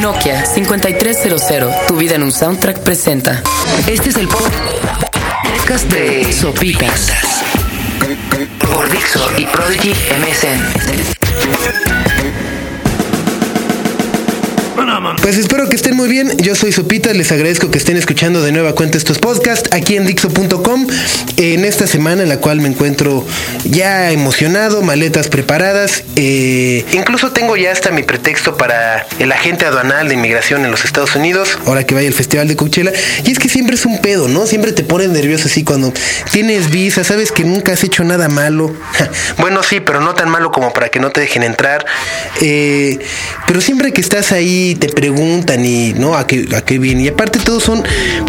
Nokia 5300, tu vida en un soundtrack presenta. Este es el podcast de Sopitas. Por Dixo y Prodigy MSN. Pues espero que estén muy bien. Yo soy Sopita. Les agradezco que estén escuchando de nueva cuenta estos podcasts aquí en Dixo.com. En esta semana en la cual me encuentro ya emocionado, maletas preparadas. Eh, incluso tengo ya hasta mi pretexto para el agente aduanal de inmigración en los Estados Unidos. Ahora que vaya el Festival de Coachella. Y es que siempre es un pedo, ¿no? Siempre te pones nervioso así cuando tienes visa, sabes que nunca has hecho nada malo. bueno, sí, pero no tan malo como para que no te dejen entrar. Eh, pero siempre que estás ahí te preguntan y no a qué, a qué viene. Y aparte todos son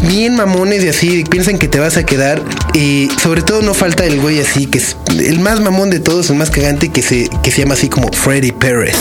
bien mamones y así, piensan que te vas a quedar. Y sobre todo no falta el güey así, que es el más mamón de todos, el más cagante, que se, que se llama así como Freddy Pérez.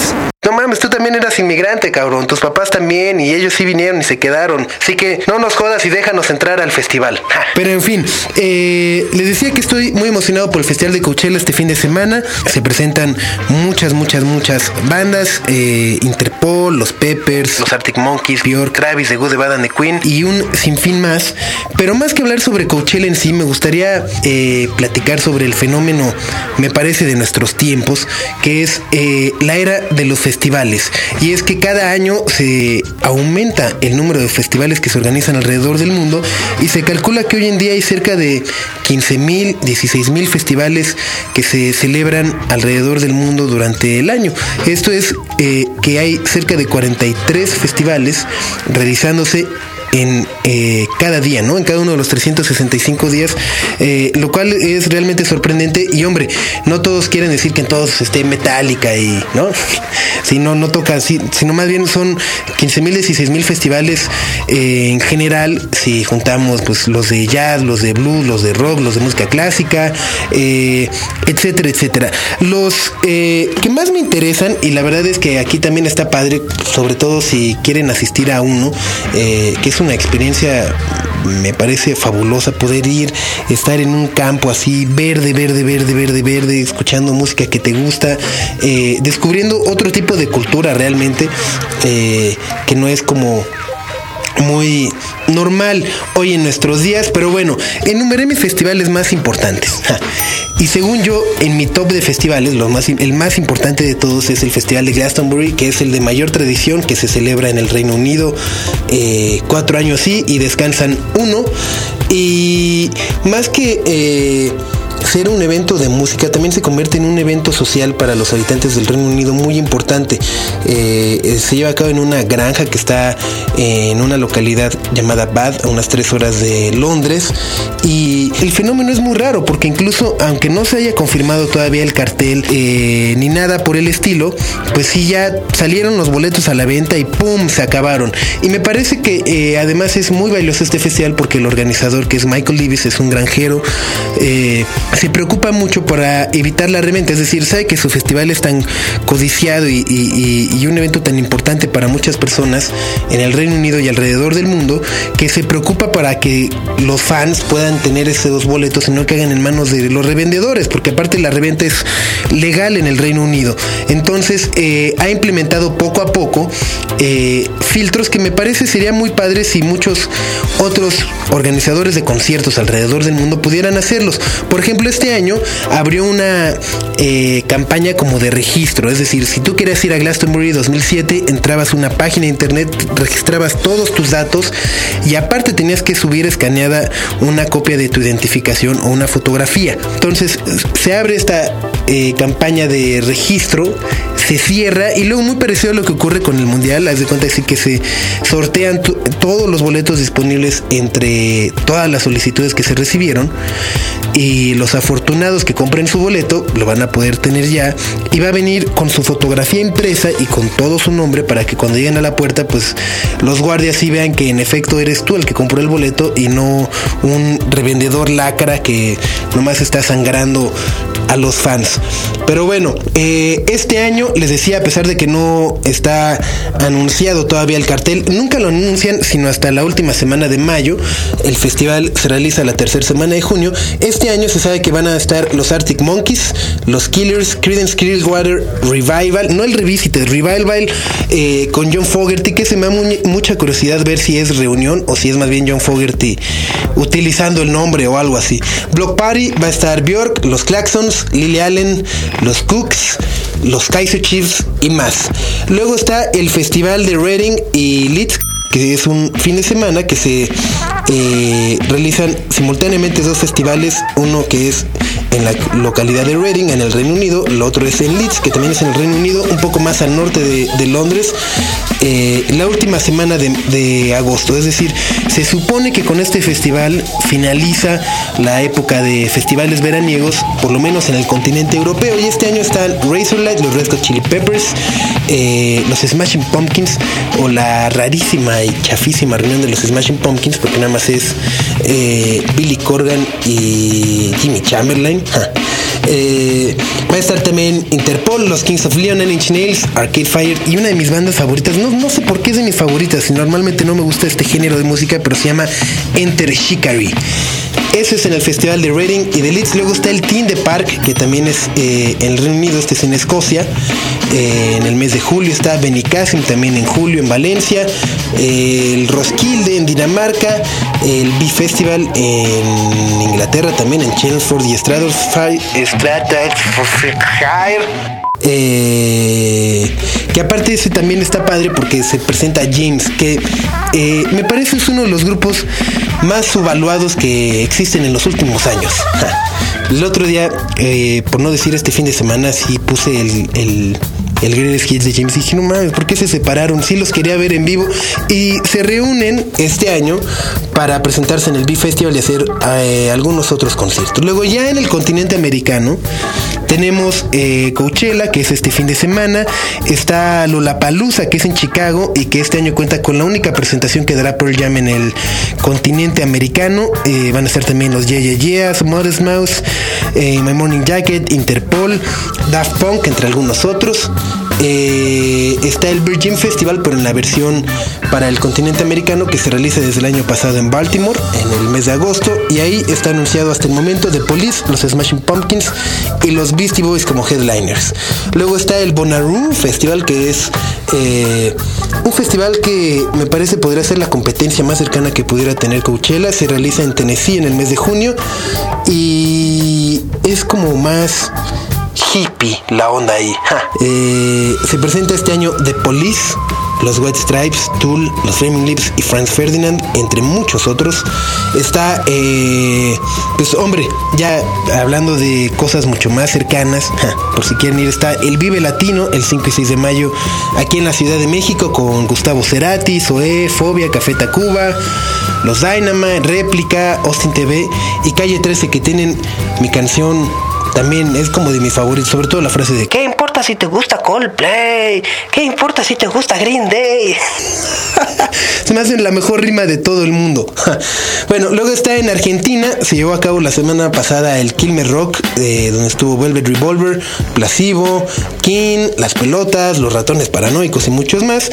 Mames, tú también eras inmigrante, cabrón. Tus papás también, y ellos sí vinieron y se quedaron. Así que no nos jodas y déjanos entrar al festival. Pero en fin, eh, les decía que estoy muy emocionado por el Festival de Coachella este fin de semana. Se presentan muchas, muchas, muchas bandas. Eh, Interpol, los Peppers, los Arctic Monkeys, Björk, Travis, The Good, The Bad and The Queen y un sinfín más. Pero más que hablar sobre Coachella en sí, me gustaría eh, platicar sobre el fenómeno, me parece, de nuestros tiempos, que es la era de los festivales Y es que cada año se aumenta el número de festivales que se organizan alrededor del mundo y se calcula que hoy en día hay cerca de 15 mil, 16 mil festivales que se celebran alrededor del mundo durante el año. Esto es eh, que hay cerca de 43 festivales realizándose en eh, cada día, ¿no? En cada uno de los 365 días, eh, lo cual es realmente sorprendente. Y hombre, no todos quieren decir que en todos esté metálica y, ¿no? Si no, no toca, si, sino más bien son 15 mil, 16 mil festivales eh, en general. Si juntamos, pues, los de jazz, los de blues, los de rock, los de música clásica, etcétera, etcétera. Los que más me interesan, y la verdad es que aquí también está padre, sobre todo si quieren asistir a uno, que es una experiencia, me parece fabulosa poder ir, estar en un campo así, verde, verde, verde, verde, verde, escuchando música que te gusta, eh, descubriendo otro tipo de cultura realmente, eh, que no es como muy normal hoy en nuestros días, pero bueno, enumeré mis festivales más importantes. Y según yo, en mi top de festivales, más, el más importante de todos es el Festival de Glastonbury, que es el de mayor tradición, que se celebra en el Reino Unido eh, cuatro años sí y descansan uno. Y más que... Eh, ser un evento de música también se convierte en un evento social para los habitantes del Reino Unido muy importante. Eh, eh, se lleva a cabo en una granja que está en una localidad llamada Bath, a unas tres horas de Londres. Y el fenómeno es muy raro porque incluso aunque no se haya confirmado todavía el cartel eh, ni nada por el estilo, pues sí ya salieron los boletos a la venta y ¡pum! se acabaron. Y me parece que además es muy valioso este festival porque el organizador que es Michael Levis es un granjero se preocupa mucho para evitar la reventa, es decir, sabe que su festival es tan codiciado y, un evento tan importante para muchas personas en el Reino Unido y alrededor del mundo, que se preocupa para que los fans puedan tener esos boletos y no caigan en manos de los revendedores, porque aparte la reventa es legal en el Reino Unido. Entonces, eh, ha implementado poco a poco eh, filtros que me parece sería muy padre si muchos otros organizadores de conciertos alrededor del mundo pudieran hacerlos. Por ejemplo, este año abrió una eh, campaña como de registro, es decir, si tú querías ir a Glastonbury 2007, entrabas a una página de internet, registrabas todos tus datos y aparte tenías que subir escaneada una copia de tu identificación o una fotografía. Entonces se abre esta eh, campaña de registro, se cierra y luego muy parecido a lo que ocurre con el mundial, haz de cuenta que se sortean todos los boletos disponibles entre todas las solicitudes que se recibieron y los afortunados que compren su boleto lo van a poder tener ya y va a venir con su fotografía impresa y con todo su nombre para que cuando lleguen a la puerta pues los guardias sí vean que en efecto eres tú el que compró el boleto y no un revendedor lacra que nomás está sangrando a los fans. Pero bueno, eh, este año les decía, a pesar de que no está anunciado todavía el cartel, nunca lo anuncian sino hasta la última semana de mayo. El festival se realiza la tercera semana de junio. Este año se sabe sabe que van a estar los Arctic Monkeys, los Killers, Creedence Clearwater Revival, no el Revisited, Revival eh, con John Fogerty, que se me da mucha curiosidad ver si es reunión o si es más bien John Fogerty utilizando el nombre o algo así. Block Party va a estar Bjork, los Claxons, Lily Allen, los Cooks, los Kaiser Chiefs y más. Luego está el Festival de Reading y Leeds que es un fin de semana que se eh, realizan simultáneamente dos festivales, uno que es en la localidad de Reading, en el Reino Unido, el otro es en Leeds, que también es en el Reino Unido, un poco más al norte de, Londres, eh, la última semana de, agosto. Es decir, se supone que con este festival finaliza la época de festivales veraniegos, por lo menos en el continente europeo, y este año están Razorlight, los Red Hot Chili Peppers, eh, los Smashing Pumpkins, o la rarísima y chafísima reunión de los Smashing Pumpkins, porque nada más es eh, Billy Corgan y Jimmy Chamberlain. Va a estar también Interpol, los Kings of Leon, Nine Inch Nails, Arcade Fire y una de mis bandas favoritas. No, no sé por qué es de mis favoritas. Normalmente no me gusta este género de música, pero se llama Enter Shikari. Eso es en el Festival de Reading y de Leeds. Luego está el Team de Park, que también es eh, en el Reino Unido, este es en Escocia. Eh, en el mes de julio está Benicassim, también en julio en Valencia. el Roskilde en Dinamarca. El Bee Festival en Inglaterra, también en Chelmsford y Stratford. Eh, que aparte ese también está padre porque se presenta James, que eh, me parece es uno de los grupos más subvaluados que existen en los últimos años. El otro día, eh, por no decir este fin de semana, sí puse el el Hits de James. Y dije, no mames, ¿por qué se separaron? Sí los quería ver en vivo. Y se reúnen este año para presentarse en el B-Festival y hacer eh, algunos otros conciertos. Luego ya en el continente americano tenemos eh, Coachella, que es este fin de semana. Está Lollapalooza, que es en Chicago y que este año cuenta con la única presentación que dará Pearl Jam en el continente americano. Eh, van a estar también los Yeah Yeah Yeahs, Modest Mouse, My Morning Jacket, Interpol, Daft Punk, entre algunos otros. Eh, está el Virgin Festival, pero en la versión para el continente americano que se realiza desde el año pasado en Baltimore, en el mes de agosto. Y ahí está anunciado hasta el momento The Police, los Smashing Pumpkins y los Beastie Boys como headliners. Luego está el Bonnaroo Festival, que es eh, un festival que me parece podría ser la competencia más cercana que pudiera tener Coachella. Se realiza en Tennessee en el mes de junio y es como más hippie la onda ahí. Eh, se presenta este año The Police, los White Stripes, Tool, los Flaming Lips y Franz Ferdinand, entre muchos otros. Está, eh, pues hombre, ya hablando de cosas mucho más cercanas, por si quieren ir, está el Vive Latino el 5 y 6 de mayo aquí en la Ciudad de México con Gustavo Cerati, Zoé, Fobia, Café Tacuba, los Dynama, Réplica, Austin TV y Calle 13 que tienen mi canción también es como de mi favorito, sobre todo la frase de ¿Qué si te gusta Coldplay? ¿Qué importa si te gusta Green Day? se me hace la mejor rima de todo el mundo. bueno, luego está en Argentina, se llevó a cabo la semana pasada el Kilmer Rock, eh, donde estuvo Velvet Revolver, Placebo, King, Las Pelotas, Los Ratones Paranoicos y muchos más.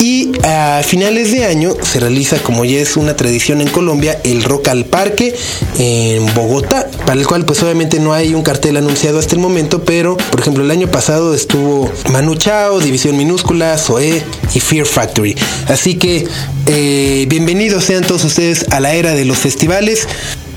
Y a finales de año se realiza, como ya es una tradición en Colombia, el Rock al Parque en Bogotá, para el cual pues obviamente no hay un cartel el anunciado hasta el momento, pero por ejemplo el año pasado estuvo Manu Chao, División Minúscula, Zoé y Fear Factory. Así que eh, bienvenidos sean todos ustedes a la era de los festivales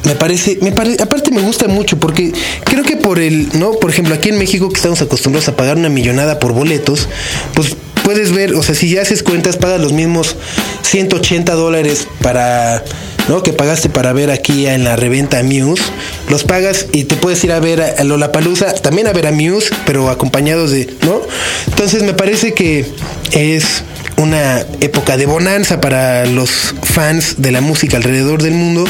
me parece, me parece, aparte me gusta mucho porque creo que por el, ¿no? Por ejemplo, aquí en México que estamos acostumbrados a pagar una millonada por boletos, pues puedes ver, o sea, si ya haces cuentas, pagas los mismos 180 dólares para ¿no? Que pagaste para ver aquí en la reventa Muse, los pagas y te puedes ir a ver a Lollapalooza, también a ver a Muse, pero acompañados de, ¿no? Entonces me parece que es una época de bonanza para los fans de la música alrededor del mundo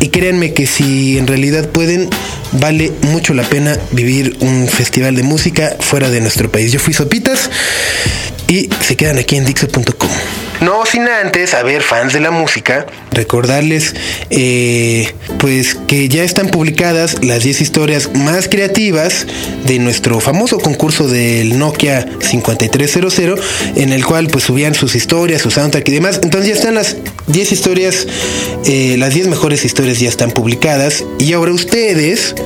y créanme que si en realidad pueden vale mucho la pena vivir un festival de música fuera de nuestro país. Yo fui Sopitas y se quedan aquí en Dixo.com. No sin antes, a ver, fans de la música, recordarles eh, pues que ya están publicadas las 10 historias más creativas de nuestro famoso concurso del Nokia 5300, en el cual pues subían sus historias, su soundtrack y demás. Entonces ya están las 10 historias, eh, las 10 mejores historias ya están publicadas y ahora ustedes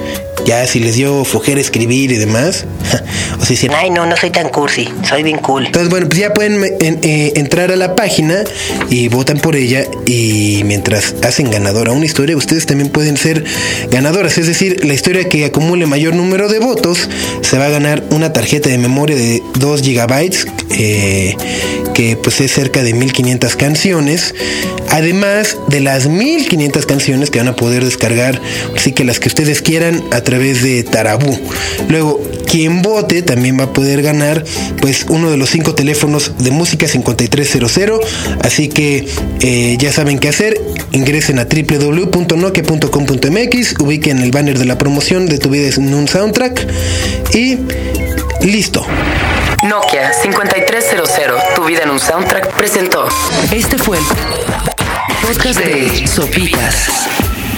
Ya si les dio flojera escribir y demás, o si dicen, ay no, no soy tan cursi, soy bien cool. Entonces, bueno, pues ya pueden eh, entrar a la página y votan por ella y mientras hacen ganadora una historia, ustedes también pueden ser ganadoras. Es decir, la historia que acumule mayor número de votos se va a ganar una tarjeta de memoria de 2 gigabytes, eh, que pues es cerca de 1500 canciones. Además de las 1500 canciones que van a poder descargar, así que las que ustedes quieran a través de Tarabú. Luego, quien vote también va a poder ganar pues uno de los cinco teléfonos de música 5300. Así que eh, ya saben qué hacer. Ingresen a www.nokia.com.mx, ubiquen el banner de la promoción de Tu vida en un soundtrack y listo. Nokia 5300, Tu vida en un soundtrack presentó. Este fue el podcast de Sopitas